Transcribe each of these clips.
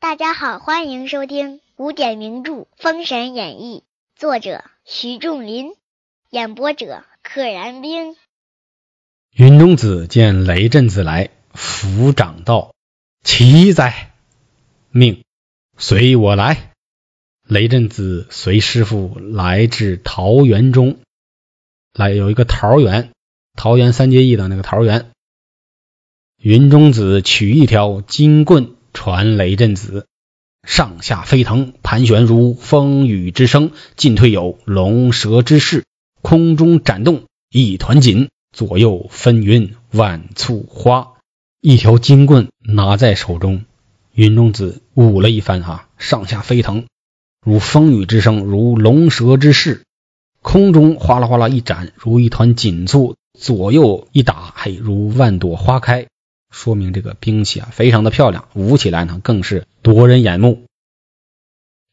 大家好，欢迎收听古典名著《封神演义》，作者徐仲林，演播者可燃冰。云中子见雷震子来，抚掌道：“奇哉！命随我来。”雷震子随师傅来至桃园中，来有一个桃园，桃园三结义的那个桃园。云中子取一条金棍传雷震子，上下飞腾，盘旋如风雨之声，进退有龙蛇之势，空中展动，一团锦。左右纷纭万簇花，一条金棍拿在手中，云中子舞了一番，哈，上下飞腾，如风雨之声，如龙蛇之势，空中哗啦哗啦一展，如一团锦簇，左右一打，嘿，如万朵花开，说明这个兵器啊非常的漂亮，舞起来呢更是夺人眼目。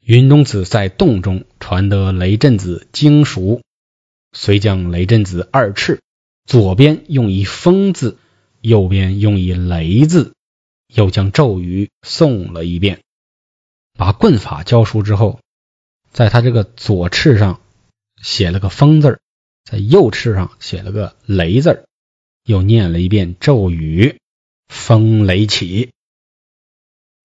云中子在洞中传得雷震子精熟，遂将雷震子二翅。左边用一风字，右边用一雷字，又将咒语诵了一遍。把棍法教熟之后，在他这个左翅上写了个风字，在右翅上写了个雷字，又念了一遍咒语：“风雷起，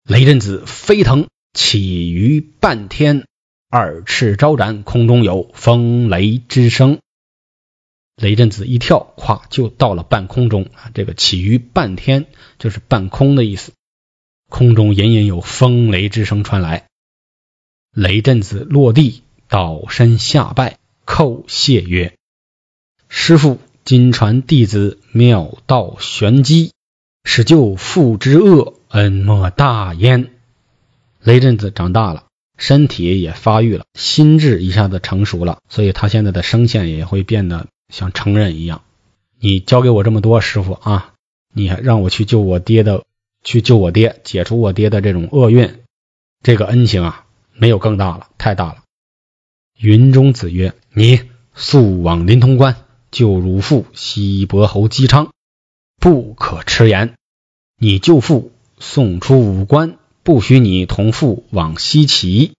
雷震子飞腾起于半天，二翅招展，空中有风雷之声。”雷震子一跳，咵就到了半空中啊！这个起于半天，就是半空的意思。空中隐隐有风雷之声传来。雷震子落地，倒身下拜，叩谢曰：“师傅今传弟子妙道玄机，使救父之恶，恩莫大焉。”雷震子长大了，身体也发育了，心智一下子成熟了，所以他现在的声线也会变得。像成人一样，你教给我这么多，师傅啊，你还让我去救我爹的，去救我爹，解除我爹的这种厄运，这个恩情啊，没有更大了，太大了。云中子曰：“你速往临潼关救汝父西伯侯姬昌，不可迟延。你救父送出武关，不许你同父往西岐，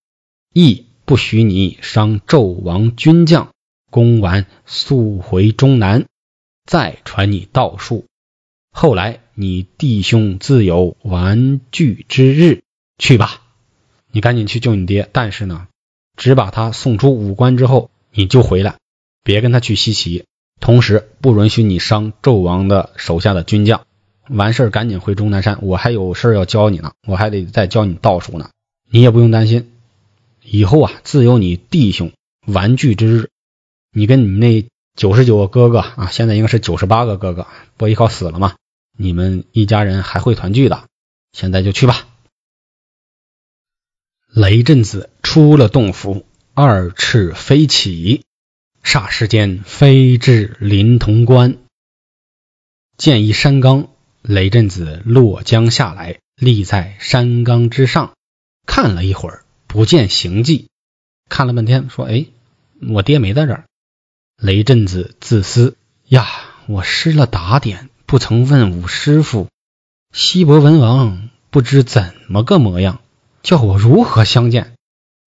亦不许你伤纣王军将。”攻完速回中南，再传你道术。后来你弟兄自有完聚之日，去吧。你赶紧去救你爹，但是呢，只把他送出武关之后，你就回来，别跟他去西岐。同时不允许你伤纣王的手下的军将。完事儿赶紧回终南山，我还有事要教你呢，我还得再教你道术呢。你也不用担心，以后啊，自有你弟兄完聚之日。你跟你那九十九个哥哥啊，现在应该是九十八个哥哥，波依靠死了嘛？你们一家人还会团聚的，现在就去吧。雷震子出了洞府，二翅飞起，霎时间飞至临潼关。见一山冈，雷震子落江下来，立在山冈之上，看了一会儿，不见行迹，看了半天，说：“哎，我爹没在这儿。”雷震子自私呀，我失了打点，不曾问武师傅。西伯文王不知怎么个模样，叫我如何相见？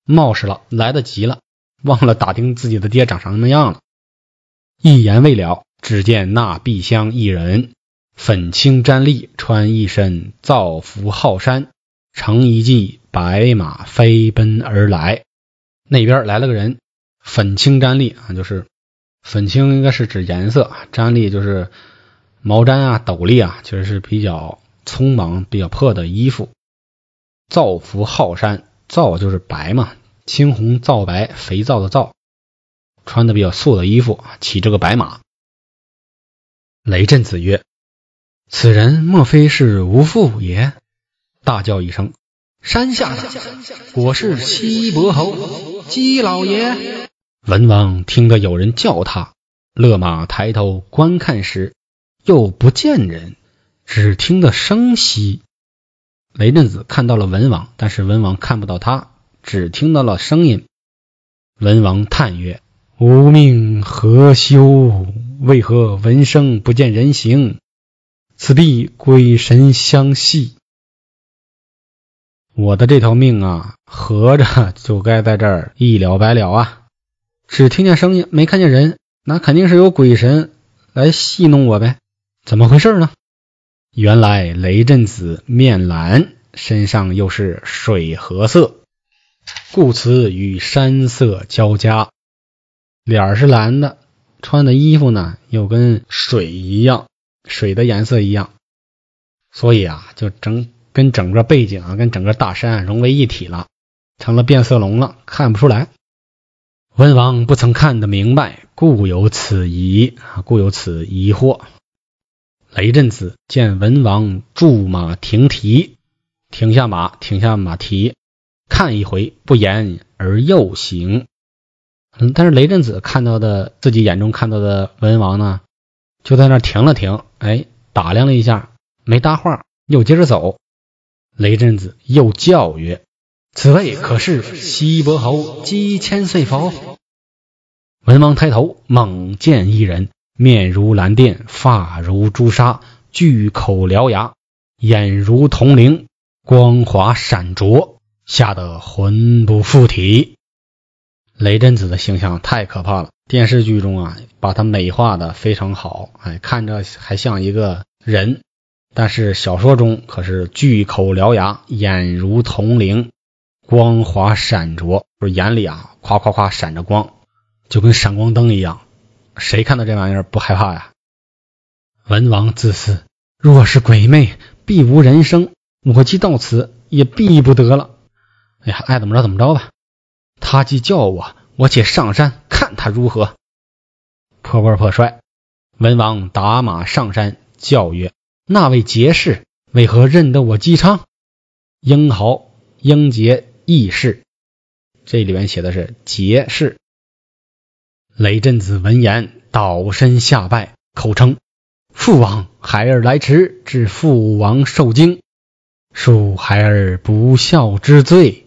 冒失了，来得急了，忘了打听自己的爹长什么样了。一言未了，只见那碧香一人，粉青毡笠，穿一身皂服浩衫，乘一骑白马飞奔而来。那边来了个人，粉青毡笠啊，就是。粉青应该是指颜色，毡笠就是毛毡啊、斗笠啊，其实是比较匆忙、比较破的衣服。皂服浩衫，皂就是白嘛，青红皂白，肥皂的皂，穿的比较素的衣服，骑这个白马。雷震子曰：“此人莫非是吴父也？”大叫一声：“山下的，我是西伯侯姬老爷。”文王听得有人叫他，勒马抬头观看时，又不见人，只听得声息。雷震子看到了文王，但是文王看不到他，只听到了声音。文王叹曰：“吾命何休？为何闻声不见人形？此必鬼神相戏。我的这条命啊，合着就该在这儿一了百了啊！只听见声音，没看见人，那肯定是有鬼神来戏弄我呗？怎么回事呢？原来雷震子面蓝，身上又是水褐色。”故此与山色交加，脸是蓝的，穿的衣服呢又跟水一样，水的颜色一样，所以啊，就整跟整个背景啊，跟整个大山融为一体了，成了变色龙了，看不出来。文王不曾看得明白，故有此疑啊，故有此疑惑。雷震子见文王驻马停蹄，停下马，停下马蹄。看一回，不言而又行。嗯，但是雷震子看到的自己眼中看到的文王呢，就在那停了停，哎，打量了一下，没搭话，又接着走。雷震子又叫曰：“此位可是西伯侯姬千岁否？”文王抬头，猛见一人，面如蓝靛，发如朱砂，巨口獠牙，眼如铜铃，光华闪灼。吓得魂不附体，雷震子的形象太可怕了。电视剧中啊，把他美化的非常好，哎，看着还像一个人。但是小说中可是巨口獠牙，眼如铜铃，光华闪着，就是眼里啊，夸夸夸闪着光，就跟闪光灯一样。谁看到这玩意儿不害怕呀？文王自私，若是鬼魅，必无人生。我既到此，也避不得了。哎呀，爱怎么着怎么着吧。他既叫我，我且上山看他如何。破罐破摔，文王打马上山，叫曰：“那位杰士为何认得我姬昌？英豪、英杰、义士。”这里面写的是杰士。雷震子闻言，倒身下拜，口称：“父王，孩儿来迟，致父王受惊，恕孩儿不孝之罪。”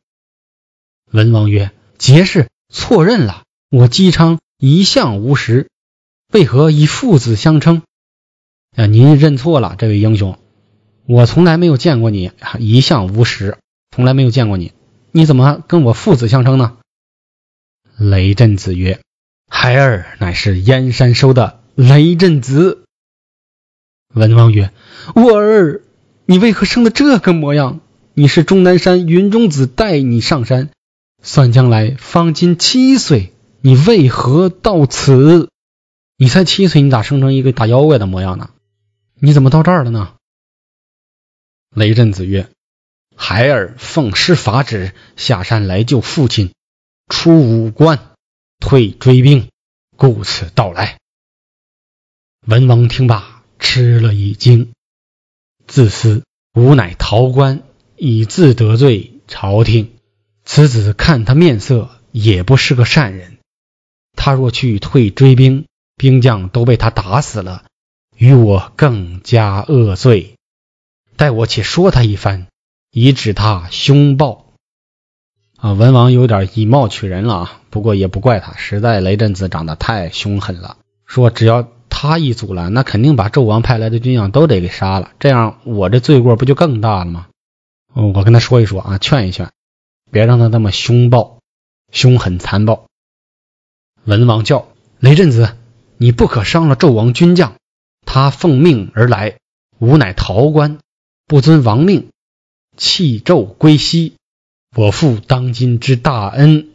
文王曰：“杰士错认了，我姬昌一向无实，为何以父子相称？啊，您认错了，这位英雄，我从来没有见过你，一向无实，从来没有见过你，你怎么跟我父子相称呢？”雷震子曰：“孩儿乃是燕山收的雷震子。”文王曰：“我儿，你为何生的这个模样？你是终南山云中子带你上山。”算将来方今七岁，你为何到此？你才七岁，你咋生成一个大妖怪的模样呢？你怎么到这儿了呢？雷震子曰：“孩儿奉师法旨下山来救父亲，出武关退追兵，故此到来。”文王听罢，吃了一惊，自私，吾乃逃官，以自得罪朝廷。此子看他面色也不是个善人，他若去退追兵，兵将都被他打死了，与我更加恶罪。待我且说他一番，以指他凶暴。啊，文王有点以貌取人了啊，不过也不怪他，实在雷震子长得太凶狠了。说只要他一阻拦，那肯定把纣王派来的军将都得给杀了，这样我这罪过不就更大了吗？我跟他说一说啊，劝一劝。别让他那么凶暴、凶狠、残暴。文王叫雷震子，你不可伤了纣王军将。他奉命而来，吾乃逃官，不遵王命，弃纣归西。我负当今之大恩，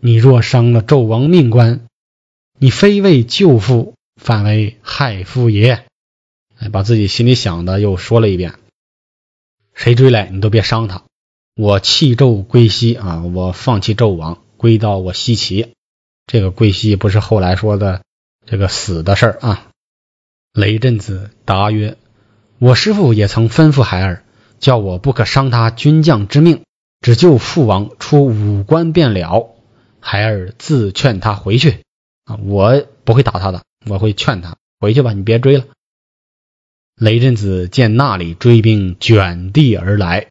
你若伤了纣王命官，你非为救父，反为害父也。哎，把自己心里想的又说了一遍。谁追来，你都别伤他。我弃纣归西啊！我放弃纣王，归到我西岐。这个归西不是后来说的这个死的事儿啊。雷震子答曰：“我师父也曾吩咐孩儿，叫我不可伤他军将之命，只救父王出五关便了。孩儿自劝他回去啊！我不会打他的，我会劝他回去吧，你别追了。”雷震子见那里追兵卷地而来。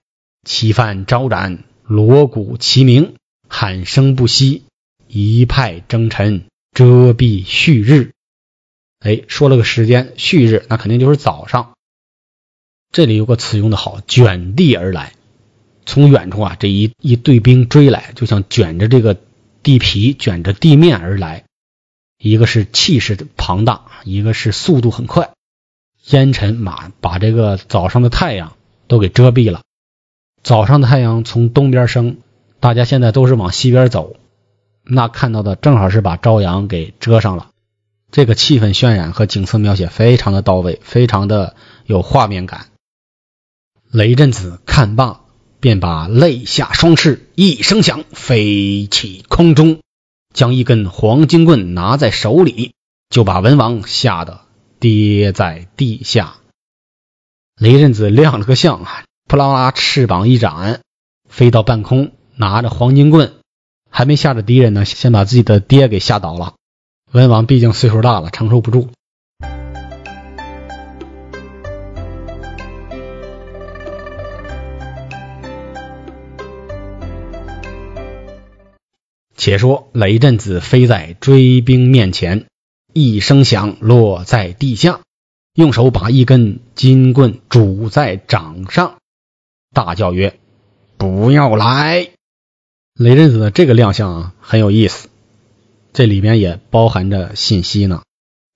其犯招展，锣鼓齐鸣，喊声不息，一派征尘，遮蔽旭日。哎，说了个时间，旭日，那肯定就是早上。这里有个词用的好，卷地而来。从远处啊，这一一队兵追来，就像卷着这个地皮、卷着地面而来。一个是气势庞大，一个是速度很快。烟尘马把这个早上的太阳都给遮蔽了。早上的太阳从东边升，大家现在都是往西边走，那看到的正好是把朝阳给遮上了。这个气氛渲染和景色描写非常的到位，非常的有画面感。雷震子看罢。便把肋下双翅一声响，飞起空中，将一根黄金棍拿在手里，就把文王吓得跌在地下。雷震子亮了个相啊，扑啦啦翅膀一展，飞到半空，拿着黄金棍，还没吓着敌人呢，先把自己的爹给吓倒了。文王毕竟岁数大了，承受不住。且说雷震子飞在追兵面前，一声响落在地下，用手把一根金棍拄在掌上，大叫曰：“不要来！”雷震子的这个亮相啊很有意思，这里面也包含着信息呢。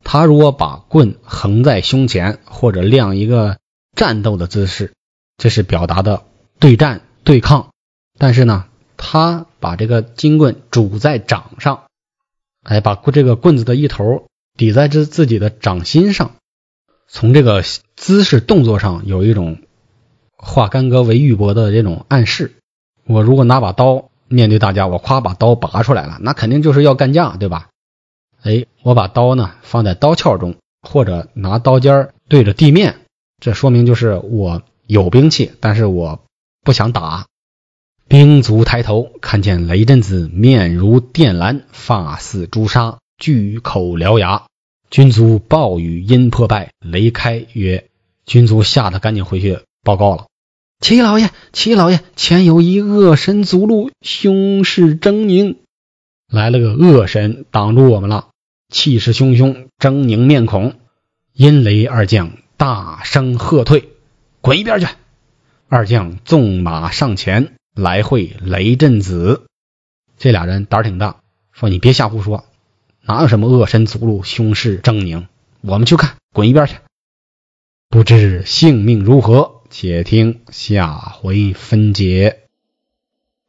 他如果把棍横在胸前，或者亮一个战斗的姿势，这是表达的对战对抗。但是呢？他把这个金棍拄在掌上，哎，把这个棍子的一头抵在这自己的掌心上。从这个姿势动作上，有一种化干戈为玉帛的这种暗示。我如果拿把刀面对大家，我夸把刀拔出来了，那肯定就是要干架，对吧？哎，我把刀呢放在刀鞘中，或者拿刀尖对着地面，这说明就是我有兵器，但是我不想打。兵卒抬头，看见雷震子面如靛蓝，发似朱砂，巨口獠牙。军卒暴雨因破败，雷开曰：“军卒吓得赶紧回去报告了。齐老爷，齐老爷，前有一恶神阻路，凶势狰狞。来了个恶神挡住我们了，气势汹汹，狰狞面孔。阴雷二将大声喝退，滚一边去！二将纵马上前。”来会雷震子，这俩人胆儿挺大，说你别瞎胡说，哪有什么恶神阻路，凶势狰狞？我们去看，滚一边去！不知性命如何，且听下回分解。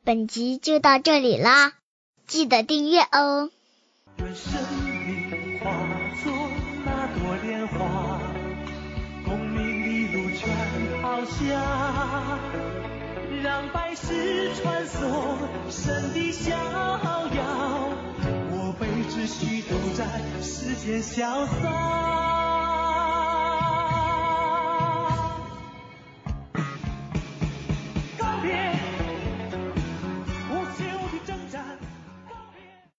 本集就到这里啦，记得订阅哦。让百世穿梭，神的逍遥，我辈只需都在世间潇洒。